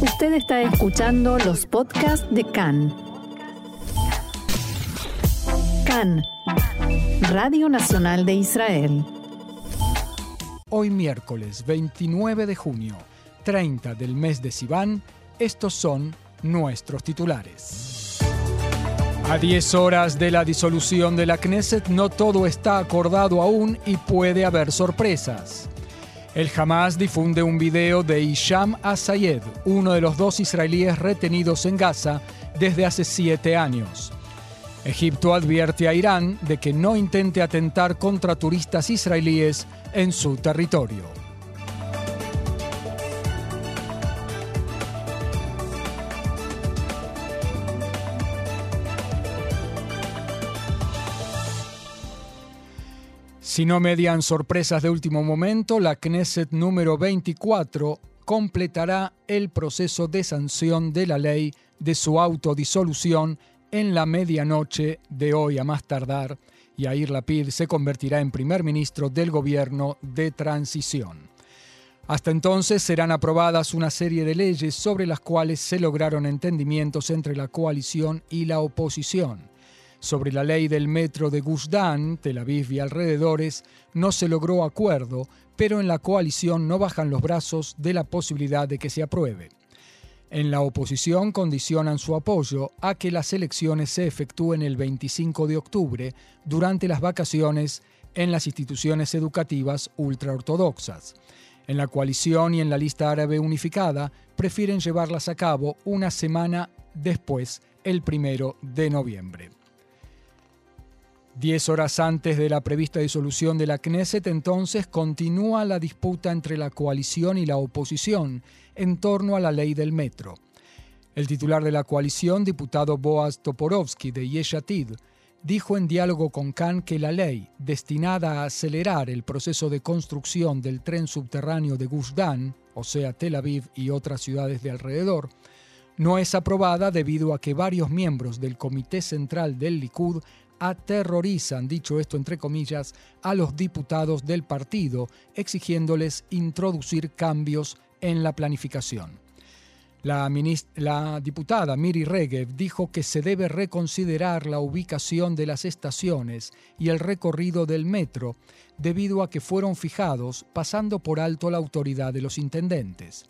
Usted está escuchando los podcasts de CAN. CAN, Radio Nacional de Israel. Hoy miércoles 29 de junio, 30 del mes de Sivan, estos son nuestros titulares. A 10 horas de la disolución de la Knesset no todo está acordado aún y puede haber sorpresas. El Hamas difunde un video de Isham Asayed, uno de los dos israelíes retenidos en Gaza desde hace siete años. Egipto advierte a Irán de que no intente atentar contra turistas israelíes en su territorio. Si no median sorpresas de último momento, la Knesset número 24 completará el proceso de sanción de la ley de su autodisolución en la medianoche de hoy a más tardar, y Yair Lapid se convertirá en primer ministro del gobierno de transición. Hasta entonces serán aprobadas una serie de leyes sobre las cuales se lograron entendimientos entre la coalición y la oposición sobre la ley del metro de Gush Tel Aviv y alrededores, no se logró acuerdo, pero en la coalición no bajan los brazos de la posibilidad de que se apruebe. En la oposición condicionan su apoyo a que las elecciones se efectúen el 25 de octubre durante las vacaciones en las instituciones educativas ultraortodoxas. En la coalición y en la lista árabe unificada prefieren llevarlas a cabo una semana después, el primero de noviembre. Diez horas antes de la prevista disolución de la Knesset, entonces, continúa la disputa entre la coalición y la oposición en torno a la ley del metro. El titular de la coalición, diputado Boaz Toporovsky de Yeshatid, dijo en diálogo con Khan que la ley, destinada a acelerar el proceso de construcción del tren subterráneo de Gush o sea, Tel Aviv y otras ciudades de alrededor, no es aprobada debido a que varios miembros del Comité Central del Likud aterrorizan, dicho esto entre comillas, a los diputados del partido, exigiéndoles introducir cambios en la planificación. La, la, diputada Miri Regev dijo que se debe reconsiderar la ubicación de las estaciones y el recorrido del metro, debido a que fueron fijados pasando por alto la autoridad de los intendentes.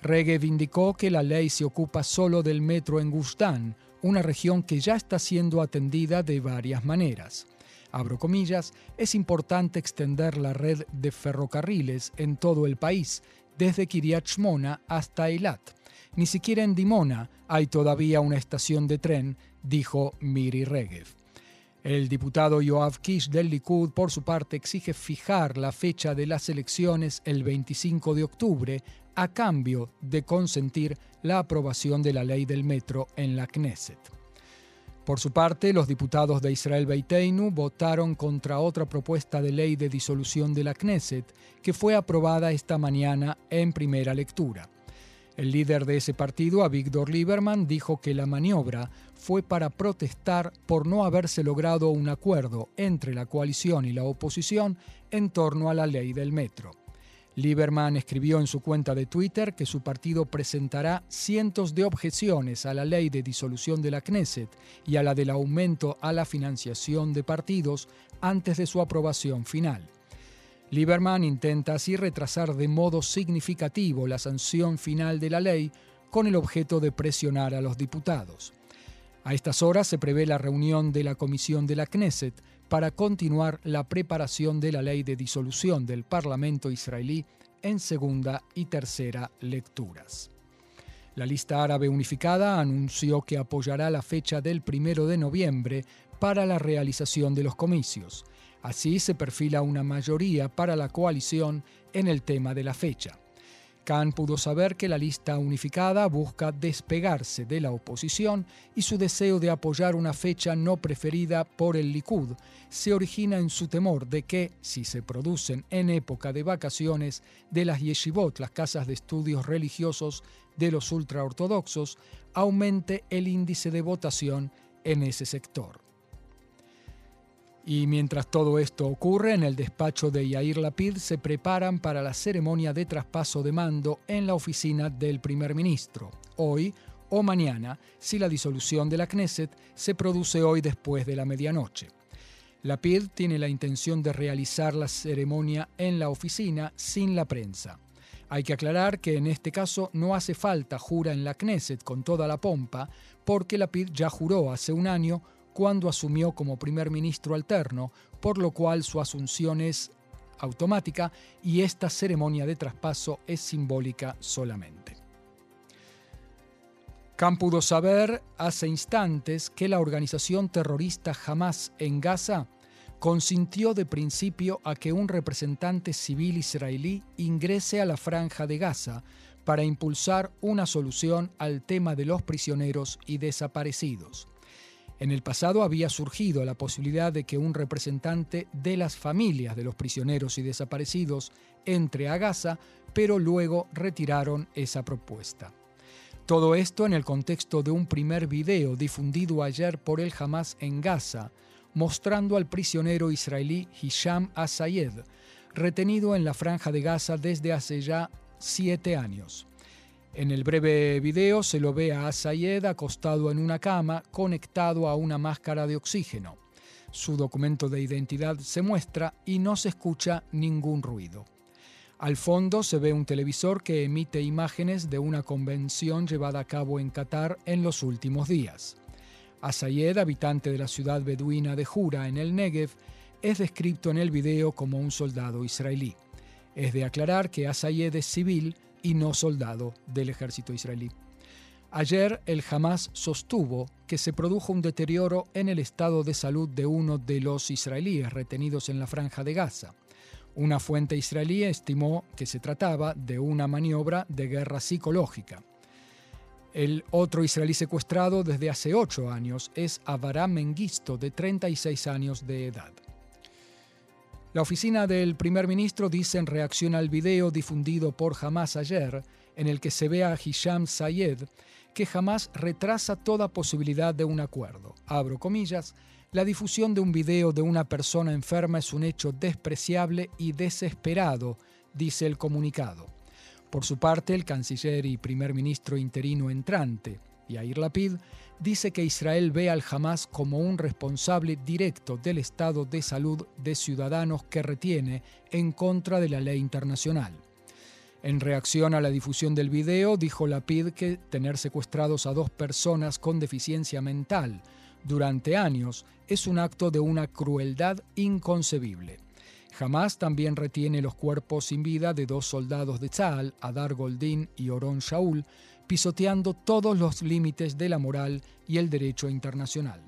Regev indicó que la ley se ocupa solo del metro en Gustán, una región que ya está siendo atendida de varias maneras. Abro comillas, es importante extender la red de ferrocarriles en todo el país, desde Kiryat Shmona hasta Eilat. Ni siquiera en Dimona hay todavía una estación de tren, dijo Miri Regev. El diputado Yoav Kish del Likud, por su parte, exige fijar la fecha de las elecciones el 25 de octubre a cambio de consentir la aprobación de la ley del metro en la Knesset. Por su parte, los diputados de Israel Beiteinu votaron contra otra propuesta de ley de disolución de la Knesset que fue aprobada esta mañana en primera lectura. El líder de ese partido, Avigdor Lieberman, dijo que la maniobra fue para protestar por no haberse logrado un acuerdo entre la coalición y la oposición en torno a la ley del metro. Lieberman escribió en su cuenta de Twitter que su partido presentará cientos de objeciones a la ley de disolución de la Knesset y a la del aumento a la financiación de partidos antes de su aprobación final. Lieberman intenta así retrasar de modo significativo la sanción final de la ley con el objeto de presionar a los diputados. A estas horas se prevé la reunión de la Comisión de la Knesset para continuar la preparación de la ley de disolución del Parlamento israelí en segunda y tercera lecturas. La lista árabe unificada anunció que apoyará la fecha del primero de noviembre para la realización de los comicios. Así se perfila una mayoría para la coalición en el tema de la fecha. Khan pudo saber que la lista unificada busca despegarse de la oposición y su deseo de apoyar una fecha no preferida por el Likud se origina en su temor de que, si se producen en época de vacaciones de las yeshivot, las casas de estudios religiosos de los ultraortodoxos, aumente el índice de votación en ese sector. Y mientras todo esto ocurre, en el despacho de Yair Lapid se preparan para la ceremonia de traspaso de mando en la oficina del primer ministro, hoy o mañana, si la disolución de la Knesset se produce hoy después de la medianoche. Lapid tiene la intención de realizar la ceremonia en la oficina sin la prensa. Hay que aclarar que en este caso no hace falta jura en la Knesset con toda la pompa, porque Lapid ya juró hace un año cuando asumió como primer ministro alterno, por lo cual su asunción es automática y esta ceremonia de traspaso es simbólica solamente. Khan pudo saber hace instantes que la organización terrorista Hamas en Gaza consintió de principio a que un representante civil israelí ingrese a la franja de Gaza para impulsar una solución al tema de los prisioneros y desaparecidos. En el pasado había surgido la posibilidad de que un representante de las familias de los prisioneros y desaparecidos entre a Gaza, pero luego retiraron esa propuesta. Todo esto en el contexto de un primer video difundido ayer por el Hamas en Gaza, mostrando al prisionero israelí Hisham Asayed, retenido en la franja de Gaza desde hace ya siete años. En el breve video se lo ve a Asayed acostado en una cama conectado a una máscara de oxígeno. Su documento de identidad se muestra y no se escucha ningún ruido. Al fondo se ve un televisor que emite imágenes de una convención llevada a cabo en Qatar en los últimos días. Asayed, habitante de la ciudad beduina de Jura en el Negev, es descrito en el video como un soldado israelí. Es de aclarar que Asayed es civil y no soldado del ejército israelí. Ayer el Hamas sostuvo que se produjo un deterioro en el estado de salud de uno de los israelíes retenidos en la franja de Gaza. Una fuente israelí estimó que se trataba de una maniobra de guerra psicológica. El otro israelí secuestrado desde hace ocho años es Avaram Mengisto, de 36 años de edad. La oficina del primer ministro dice en reacción al video difundido por Hamas ayer, en el que se ve a Hisham Sayed, que Hamas retrasa toda posibilidad de un acuerdo. Abro comillas, la difusión de un video de una persona enferma es un hecho despreciable y desesperado, dice el comunicado. Por su parte, el canciller y primer ministro interino entrante, Yair Lapid, dice que Israel ve al Hamas como un responsable directo del estado de salud de ciudadanos que retiene en contra de la ley internacional. En reacción a la difusión del video, dijo Lapid que tener secuestrados a dos personas con deficiencia mental durante años es un acto de una crueldad inconcebible. Hamas también retiene los cuerpos sin vida de dos soldados de Tzal, Adar Goldin y Oron Shaul, pisoteando todos los límites de la moral y el derecho internacional.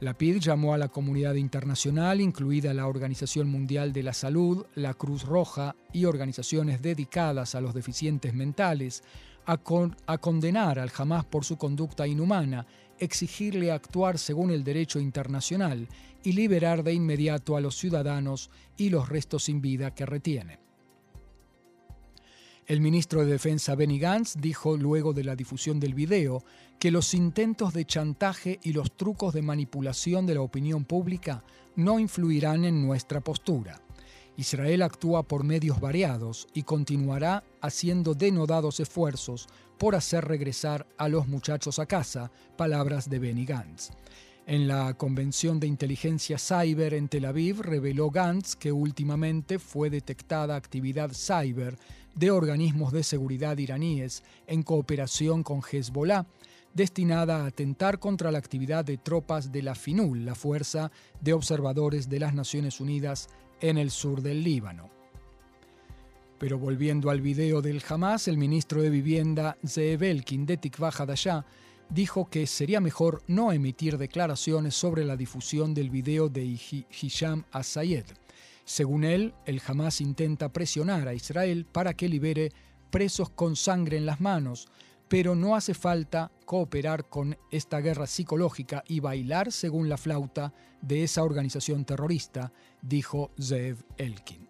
La PID llamó a la comunidad internacional, incluida la Organización Mundial de la Salud, la Cruz Roja y organizaciones dedicadas a los deficientes mentales, a, a, condenar al Hamas por su conducta inhumana, exigirle actuar según el derecho internacional y liberar de inmediato a los ciudadanos y los restos sin vida que retiene. El ministro de Defensa Benny Gantz dijo luego de la difusión del video que los intentos de chantaje y los trucos de manipulación de la opinión pública no influirán en nuestra postura. Israel actúa por medios variados y continuará haciendo denodados esfuerzos por hacer regresar a los muchachos a casa, palabras de Benny Gantz. En la Convención de Inteligencia Cyber en Tel Aviv reveló Gantz que últimamente fue detectada actividad cyber de organismos de seguridad iraníes en cooperación con Hezbollah, destinada a atentar contra la actividad de tropas de la FINUL, la Fuerza de Observadores de las Naciones Unidas en el sur del Líbano. Pero volviendo al video del Hamas, el ministro de Vivienda Zeev Elkin de Tikva dijo que sería mejor no emitir declaraciones sobre la difusión del video de Hisham Asayed según él, el Hamas intenta presionar a Israel para que libere presos con sangre en las manos, pero no hace falta cooperar con esta guerra psicológica y bailar según la flauta de esa organización terrorista, dijo Zev Elkin.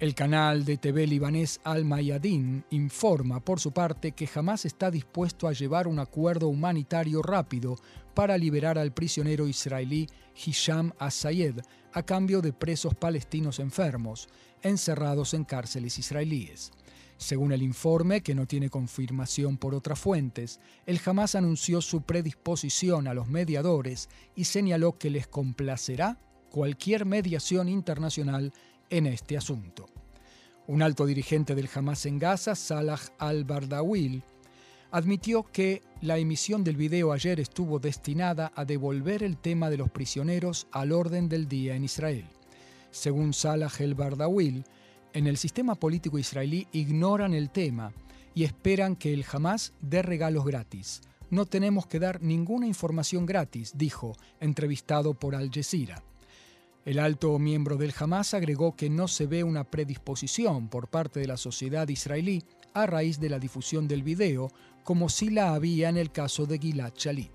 El canal de TV libanés Al Mayadin informa por su parte que jamás está dispuesto a llevar un acuerdo humanitario rápido para liberar al prisionero israelí Hisham Asayed a cambio de presos palestinos enfermos, encerrados en cárceles israelíes. Según el informe, que no tiene confirmación por otras fuentes, el Hamas anunció su predisposición a los mediadores y señaló que les complacerá cualquier mediación internacional en este asunto. Un alto dirigente del Hamas en Gaza, Salah al-Bardawil, admitió que la emisión del video ayer estuvo destinada a devolver el tema de los prisioneros al orden del día en Israel. Según Salah el-Bardawil, en el sistema político israelí ignoran el tema y esperan que el Hamas dé regalos gratis. No tenemos que dar ninguna información gratis, dijo, entrevistado por Al Jazeera. El alto miembro del Hamas agregó que no se ve una predisposición por parte de la sociedad israelí a raíz de la difusión del video, como si la había en el caso de Gilad Shalit.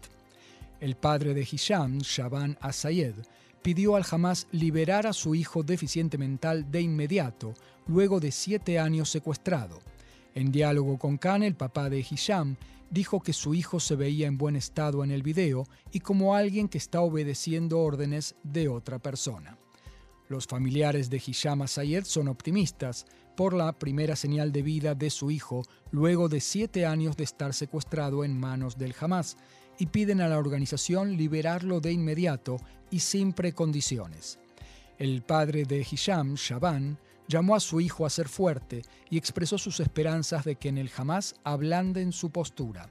El padre de Hisham, Shaban Asayed, pidió al Hamas liberar a su hijo deficiente mental de inmediato, luego de siete años secuestrado. En diálogo con Khan, el papá de Hisham dijo que su hijo se veía en buen estado en el video y como alguien que está obedeciendo órdenes de otra persona. Los familiares de Hisham Sayed son optimistas por la primera señal de vida de su hijo luego de siete años de estar secuestrado en manos del Hamas y piden a la organización liberarlo de inmediato y sin precondiciones. El padre de Hisham, Shaban, llamó a su hijo a ser fuerte y expresó sus esperanzas de que en el Hamas ablanden su postura.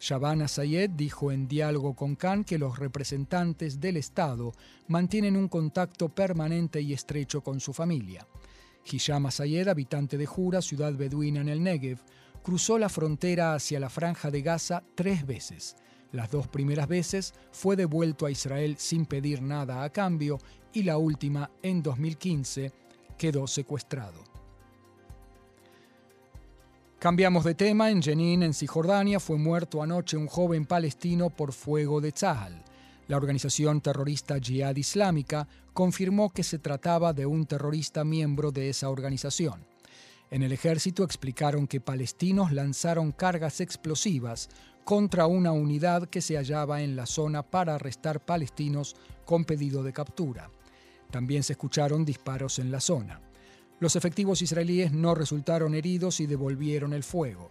Shabana Sayed dijo en diálogo con Khan que los representantes del Estado mantienen un contacto permanente y estrecho con su familia. Hisham Sayed, habitante de Jura, ciudad beduina en el Negev, cruzó la frontera hacia la franja de Gaza tres veces. Las dos primeras veces fue devuelto a Israel sin pedir nada a cambio y la última en 2015 quedó secuestrado. Cambiamos de tema. En Jenin, en Cisjordania, fue muerto anoche un joven palestino por fuego de Tzahal. La organización terrorista Jihad Islámica confirmó que se trataba de un terrorista miembro de esa organización. En el ejército explicaron que palestinos lanzaron cargas explosivas contra una unidad que se hallaba en la zona para arrestar palestinos con pedido de captura. También se escucharon disparos en la zona. Los efectivos israelíes no resultaron heridos y devolvieron el fuego.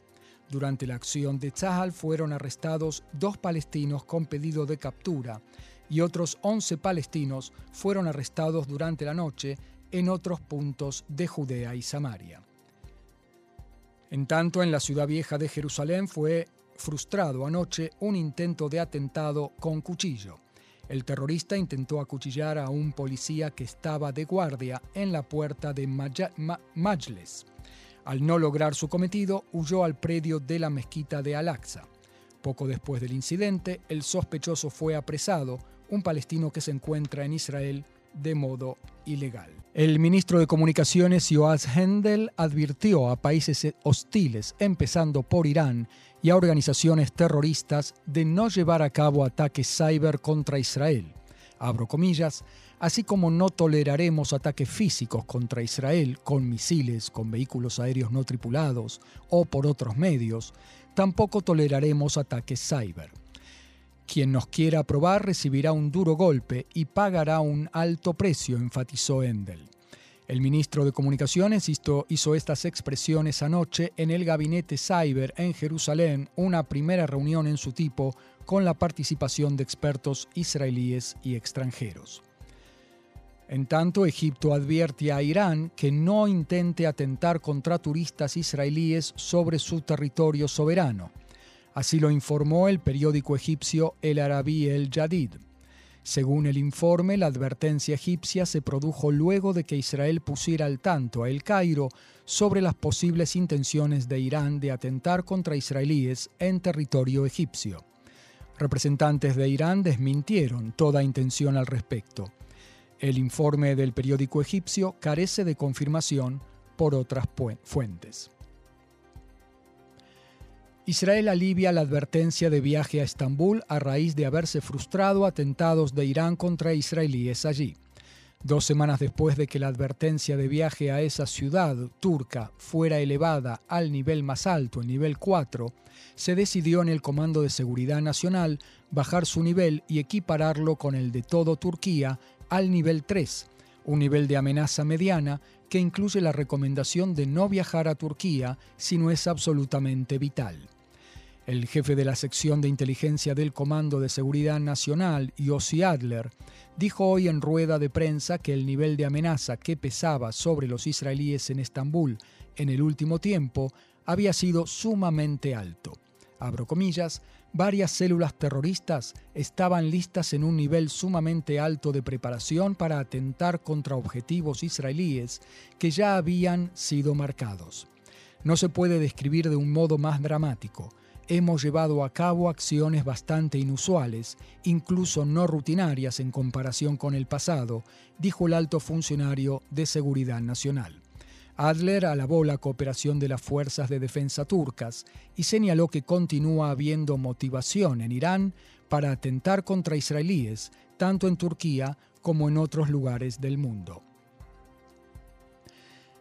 Durante la acción de Tzahal fueron arrestados dos palestinos con pedido de captura y otros 11 palestinos fueron arrestados durante la noche en otros puntos de Judea y Samaria. En tanto, en la ciudad vieja de Jerusalén fue frustrado anoche un intento de atentado con cuchillo. El terrorista intentó acuchillar a un policía que estaba de guardia en la puerta de Majles. Al no lograr su cometido, huyó al predio de la mezquita de Al-Aqsa. Poco después del incidente, el sospechoso fue apresado, un palestino que se encuentra en Israel de modo ilegal. El ministro de Comunicaciones, Yoaz Hendel, advirtió a países hostiles, empezando por Irán, y a organizaciones terroristas de no llevar a cabo ataques cyber contra Israel. Abro comillas, así como no toleraremos ataques físicos contra Israel con misiles, con vehículos aéreos no tripulados o por otros medios, tampoco toleraremos ataques cyber. Quien nos quiera aprobar recibirá un duro golpe y pagará un alto precio, enfatizó Endel. El ministro de Comunicaciones hizo, estas expresiones anoche en el gabinete Cyber en Jerusalén, una primera reunión en su tipo con la participación de expertos israelíes y extranjeros. En tanto, Egipto advierte a Irán que no intente atentar contra turistas israelíes sobre su territorio soberano. Así lo informó el periódico egipcio El Arabi El Jadid. Según el informe, la advertencia egipcia se produjo luego de que Israel pusiera al tanto a El Cairo sobre las posibles intenciones de Irán de atentar contra israelíes en territorio egipcio. Representantes de Irán desmintieron toda intención al respecto. El informe del periódico egipcio carece de confirmación por otras fuentes. Israel alivia la advertencia de viaje a Estambul a raíz de haberse frustrado atentados de Irán contra israelíes allí. Dos semanas después de que la advertencia de viaje a esa ciudad turca fuera elevada al nivel más alto, el nivel 4, se decidió en el Comando de Seguridad Nacional bajar su nivel y equipararlo con el de todo Turquía al nivel 3, un nivel de amenaza mediana que incluye la recomendación de no viajar a Turquía si no es absolutamente vital. El jefe de la sección de inteligencia del Comando de Seguridad Nacional, Yossi Adler, dijo hoy en rueda de prensa que el nivel de amenaza que pesaba sobre los israelíes en Estambul en el último tiempo había sido sumamente alto. Abro comillas, varias células terroristas estaban listas en un nivel sumamente alto de preparación para atentar contra objetivos israelíes que ya habían sido marcados. No se puede describir de un modo más dramático hemos llevado a cabo acciones bastante inusuales, incluso no rutinarias en comparación con el pasado, dijo el alto funcionario de Seguridad Nacional. Adler alabó la cooperación de las fuerzas de defensa turcas y señaló que continúa habiendo motivación en Irán para atentar contra israelíes, tanto en Turquía como en otros lugares del mundo.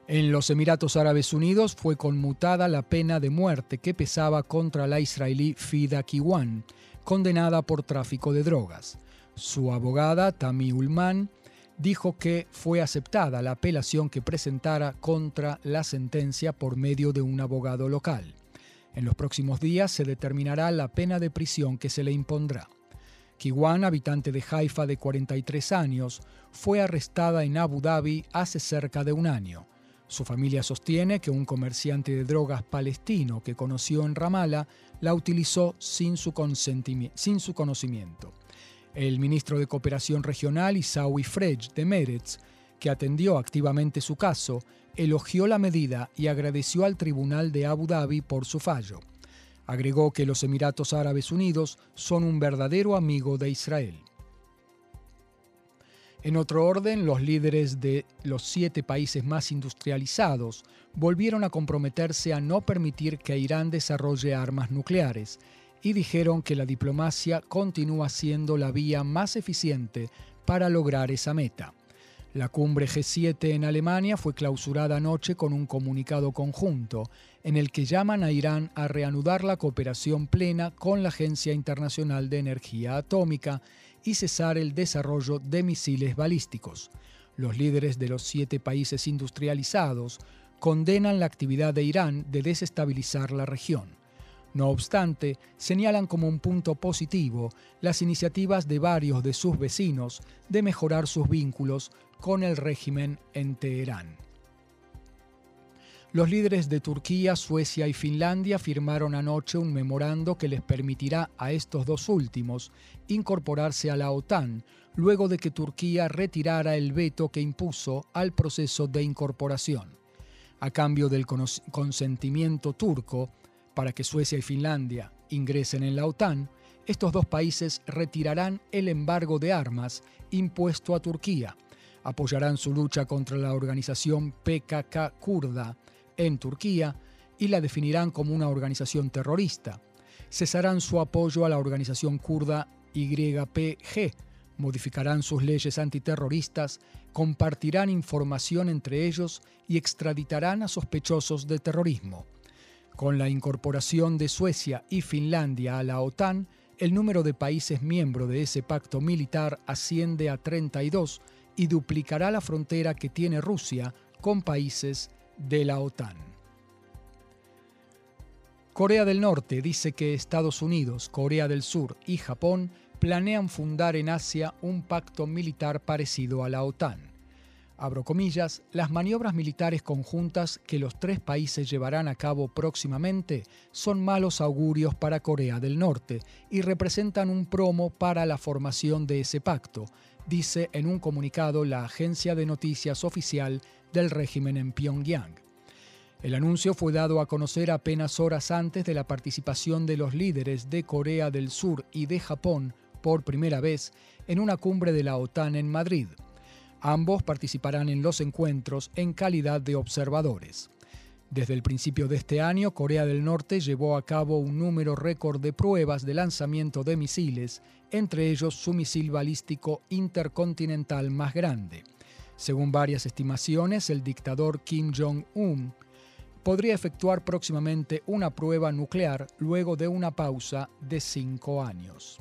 En los Emiratos Árabes Unidos fue conmutada la pena de muerte que pesaba contra la israelí Fida Kiwan, condenada por tráfico de drogas. Su abogada, Tami Ulman, dijo que fue aceptada la apelación que presentara contra la sentencia por medio de un abogado local. En los próximos días se determinará la pena de prisión que se le impondrá. Kiwan, habitante de Haifa de 43 años, fue arrestada en Abu Dhabi hace cerca de un año. Su familia sostiene que un comerciante de drogas palestino que conoció en Ramallah la utilizó sin su, sin su conocimiento. El ministro de Cooperación Regional, Isaui Frej de Meretz, que atendió activamente su caso, elogió la medida y agradeció al Tribunal de Abu Dhabi por su fallo. Agregó que los Emiratos Árabes Unidos son un verdadero amigo de Israel. En otro orden, los líderes de los siete países más industrializados volvieron a comprometerse a no permitir que Irán desarrolle armas nucleares y dijeron que la diplomacia continúa siendo la vía más eficiente para lograr esa meta. La cumbre G7 en Alemania fue clausurada anoche con un comunicado conjunto en el que llaman a Irán a reanudar la cooperación plena con la Agencia Internacional de Energía Atómica y cesar el desarrollo de misiles balísticos. Los líderes de los siete países industrializados condenan la actividad de Irán de desestabilizar la región. No obstante, señalan como un punto positivo las iniciativas de varios de sus vecinos de mejorar sus vínculos con el régimen en Teherán. Los líderes de Turquía, Suecia y Finlandia firmaron anoche un memorando que les permitirá a estos dos últimos incorporarse a la OTAN, luego de que Turquía retirara el veto que impuso al proceso de incorporación. A cambio del consentimiento turco para que Suecia y Finlandia ingresen en la OTAN, estos dos países retirarán el embargo de armas impuesto a Turquía, apoyarán su lucha contra la organización PKK kurda en Turquía y la definirán como una organización terrorista. Cesarán su apoyo a la organización kurda YPG, modificarán sus leyes antiterroristas, compartirán información entre ellos y extraditarán a sospechosos de terrorismo. Con la incorporación de Suecia y Finlandia a la OTAN, el número de países miembros de ese pacto militar asciende a 32 y duplicará la frontera que tiene Rusia con países de la OTAN. Corea del Norte dice que Estados Unidos, Corea del Sur y Japón planean fundar en Asia un pacto militar parecido a la OTAN. Abro comillas, las maniobras militares conjuntas que los tres países llevarán a cabo próximamente son malos augurios para Corea del Norte y representan un promo para la formación de ese pacto, dice en un comunicado la agencia de noticias oficial del régimen en Pyongyang. El anuncio fue dado a conocer apenas horas antes de la participación de los líderes de Corea del Sur y de Japón por primera vez en una cumbre de la OTAN en Madrid. Ambos participarán en los encuentros en calidad de observadores. Desde el principio de este año, Corea del Norte llevó a cabo un número récord de pruebas de lanzamiento de misiles, entre ellos su misil balístico intercontinental más grande. Según varias estimaciones, el dictador Kim Jong-un podría efectuar próximamente una prueba nuclear luego de una pausa de cinco años.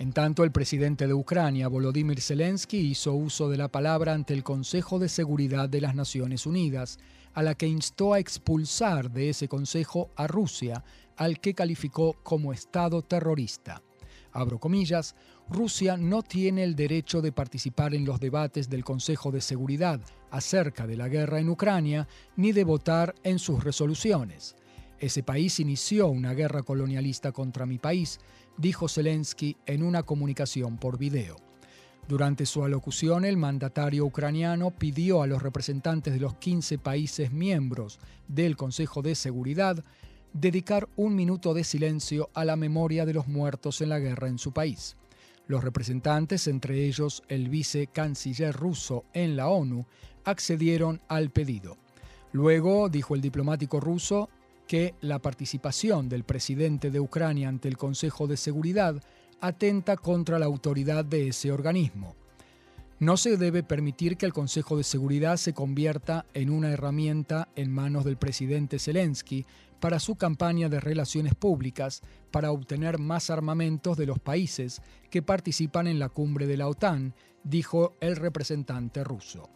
En tanto, el presidente de Ucrania, Volodymyr Zelensky, hizo uso de la palabra ante el Consejo de Seguridad de las Naciones Unidas, a la que instó a expulsar de ese Consejo a Rusia, al que calificó como Estado terrorista. Abro comillas, Rusia no tiene el derecho de participar en los debates del Consejo de Seguridad acerca de la guerra en Ucrania, ni de votar en sus resoluciones. Ese país inició una guerra colonialista contra mi país, dijo Zelensky en una comunicación por video. Durante su alocución, el mandatario ucraniano pidió a los representantes de los 15 países miembros del Consejo de Seguridad dedicar un minuto de silencio a la memoria de los muertos en la guerra en su país. Los representantes, entre ellos el vicecanciller ruso en la ONU, accedieron al pedido. Luego, dijo el diplomático ruso, que la participación del presidente de Ucrania ante el Consejo de Seguridad atenta contra la autoridad de ese organismo. No se debe permitir que el Consejo de Seguridad se convierta en una herramienta en manos del presidente Zelensky para su campaña de relaciones públicas para obtener más armamentos de los países que participan en la cumbre de la OTAN, dijo el representante ruso.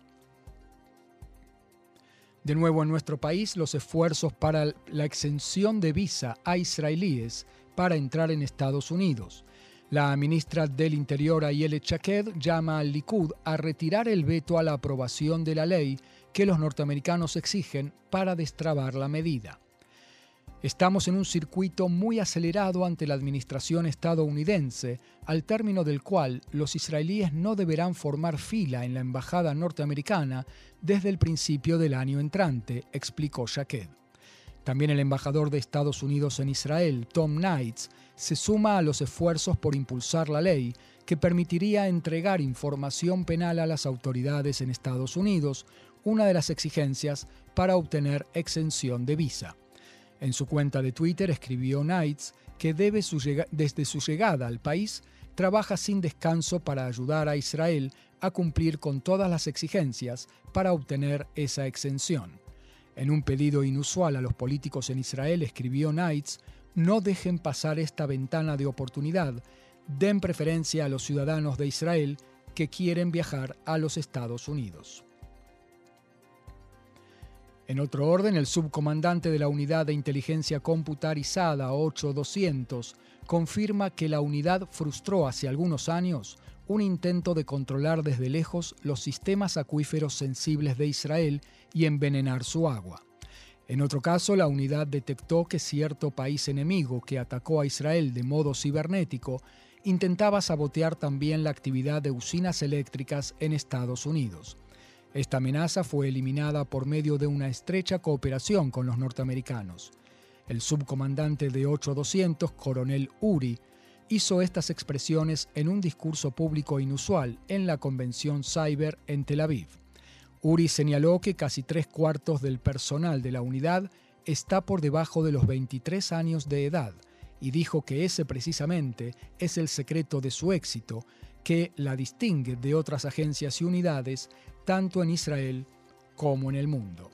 De nuevo en nuestro país, los esfuerzos para la exención de visa a israelíes para entrar en Estados Unidos. La ministra del Interior, Ayele Chaked, llama al Likud a retirar el veto a la aprobación de la ley que los norteamericanos exigen para destrabar la medida. Estamos en un circuito muy acelerado ante la administración estadounidense, al término del cual los israelíes no deberán formar fila en la embajada norteamericana desde el principio del año entrante, explicó Shaked. También el embajador de Estados Unidos en Israel, Tom Knights, se suma a los esfuerzos por impulsar la ley que permitiría entregar información penal a las autoridades en Estados Unidos, una de las exigencias para obtener exención de visa. En su cuenta de Twitter escribió Knights que desde su llegada al país trabaja sin descanso para ayudar a Israel a cumplir con todas las exigencias para obtener esa exención. En un pedido inusual a los políticos en Israel escribió Knights, no dejen pasar esta ventana de oportunidad, den preferencia a los ciudadanos de Israel que quieren viajar a los Estados Unidos. En otro orden, el subcomandante de la Unidad de Inteligencia Computarizada 8200 confirma que la unidad frustró hace algunos años un intento de controlar desde lejos los sistemas acuíferos sensibles de Israel y envenenar su agua. En otro caso, la unidad detectó que cierto país enemigo que atacó a Israel de modo cibernético intentaba sabotear también la actividad de usinas eléctricas en Estados Unidos. Esta amenaza fue eliminada por medio de una estrecha cooperación con los norteamericanos. El subcomandante de 8200, coronel Uri, hizo estas expresiones en un discurso público inusual en la convención Cyber en Tel Aviv. Uri señaló que casi tres cuartos del personal de la unidad está por debajo de los 23 años de edad y dijo que ese precisamente es el secreto de su éxito, que la distingue de otras agencias y unidades tanto en Israel como en el mundo.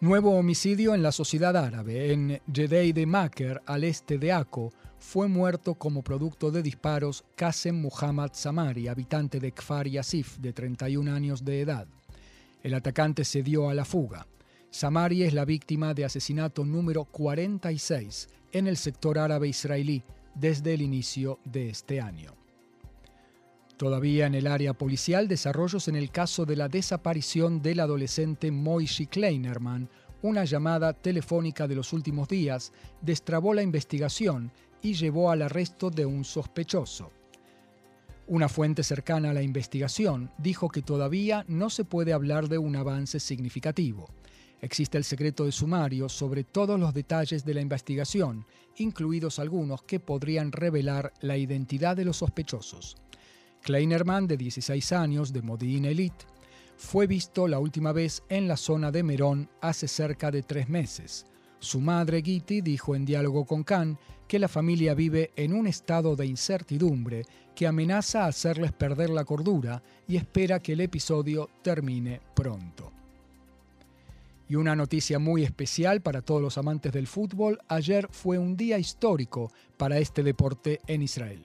Nuevo homicidio en la sociedad árabe. En Jedei de Maker, al este de Aco, fue muerto como producto de disparos Qasem Muhammad Samari, habitante de Kfar Yasif, de 31 años de edad. El atacante se dio a la fuga. Samari es la víctima de asesinato número 46 en el sector árabe israelí desde el inicio de este año. Todavía en el área policial, desarrollos en el caso de la desaparición del adolescente Moishi Kleinerman, una llamada telefónica de los últimos días destrabó la investigación y llevó al arresto de un sospechoso. Una fuente cercana a la investigación dijo que todavía no se puede hablar de un avance significativo. Existe el secreto de sumario sobre todos los detalles de la investigación, incluidos algunos que podrían revelar la identidad de los sospechosos. Kleinerman, de 16 años, de Modin Elite, fue visto la última vez en la zona de Merón hace cerca de tres meses. Su madre, Gitti, dijo en diálogo con Khan que la familia vive en un estado de incertidumbre que amenaza a hacerles perder la cordura y espera que el episodio termine pronto. Y una noticia muy especial para todos los amantes del fútbol, ayer fue un día histórico para este deporte en Israel.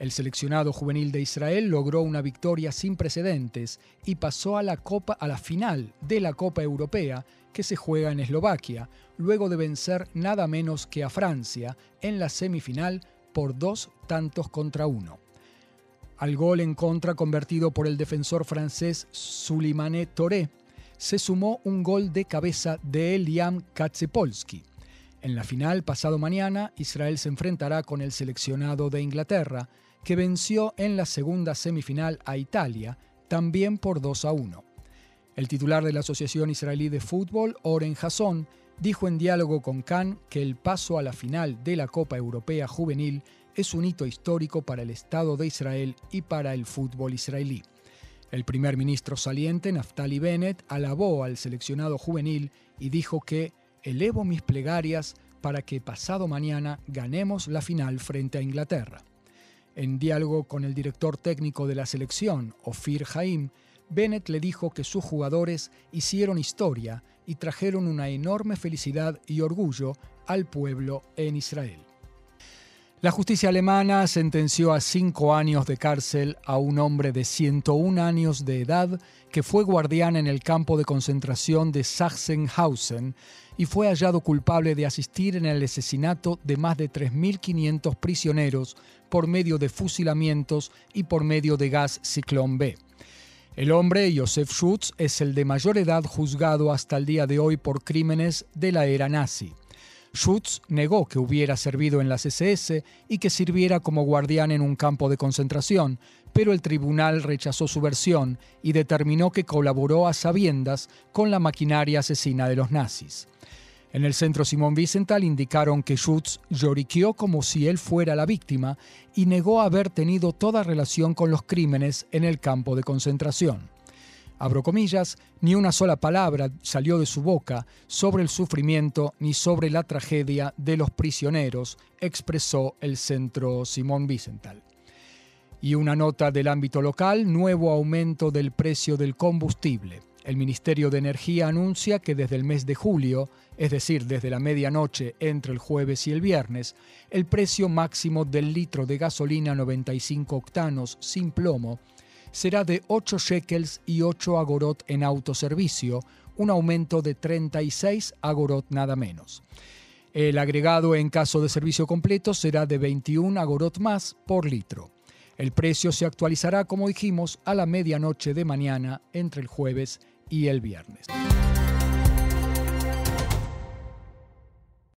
El seleccionado juvenil de Israel logró una victoria sin precedentes y pasó a la Copa a la final de la Copa Europea que se juega en Eslovaquia, luego de vencer nada menos que a Francia en la semifinal por dos tantos contra uno. Al gol en contra convertido por el defensor francés Sulimane Toré, se sumó un gol de cabeza de Eliam Katzepolski. En la final, pasado mañana, Israel se enfrentará con el seleccionado de Inglaterra, que venció en la segunda semifinal a Italia, también por 2 a 1. El titular de la Asociación Israelí de Fútbol, Oren Hasson, dijo en diálogo con Khan que el paso a la final de la Copa Europea Juvenil es un hito histórico para el Estado de Israel y para el fútbol israelí. El primer ministro saliente, Naftali Bennett, alabó al seleccionado juvenil y dijo que elevo mis plegarias para que pasado mañana ganemos la final frente a Inglaterra. En diálogo con el director técnico de la selección, Ofir Haim, Bennett le dijo que sus jugadores hicieron historia y trajeron una enorme felicidad y orgullo al pueblo en Israel. La justicia alemana sentenció a cinco años de cárcel a un hombre de 101 años de edad que fue guardián en el campo de concentración de Sachsenhausen y fue hallado culpable de asistir en el asesinato de más de 3.500 prisioneros por medio de fusilamientos y por medio de gas ciclón B. El hombre, Josef Schutz, es el de mayor edad juzgado hasta el día de hoy por crímenes de la era nazi. Schutz negó que hubiera servido en las SS y que sirviera como guardián en un campo de concentración, pero el tribunal rechazó su versión y determinó que colaboró a sabiendas con la maquinaria asesina de los nazis. En el centro Simón Wiesenthal indicaron que Schutz lloriqueó como si él fuera la víctima y negó haber tenido toda relación con los crímenes en el campo de concentración abro comillas, ni una sola palabra salió de su boca sobre el sufrimiento ni sobre la tragedia de los prisioneros, expresó el centro Simón Wiesenthal. Y una nota del ámbito local, nuevo aumento del precio del combustible. El Ministerio de Energía anuncia que desde el mes de julio, es decir, desde la medianoche entre el jueves y el viernes, el precio máximo del litro de gasolina 95 octanos sin plomo será de 8 shekels y 8 agorot en autoservicio, un aumento de 36 agorot nada menos. El agregado en caso de servicio completo será de 21 agorot más por litro. El precio se actualizará, como dijimos, a la medianoche de mañana entre el jueves y el viernes.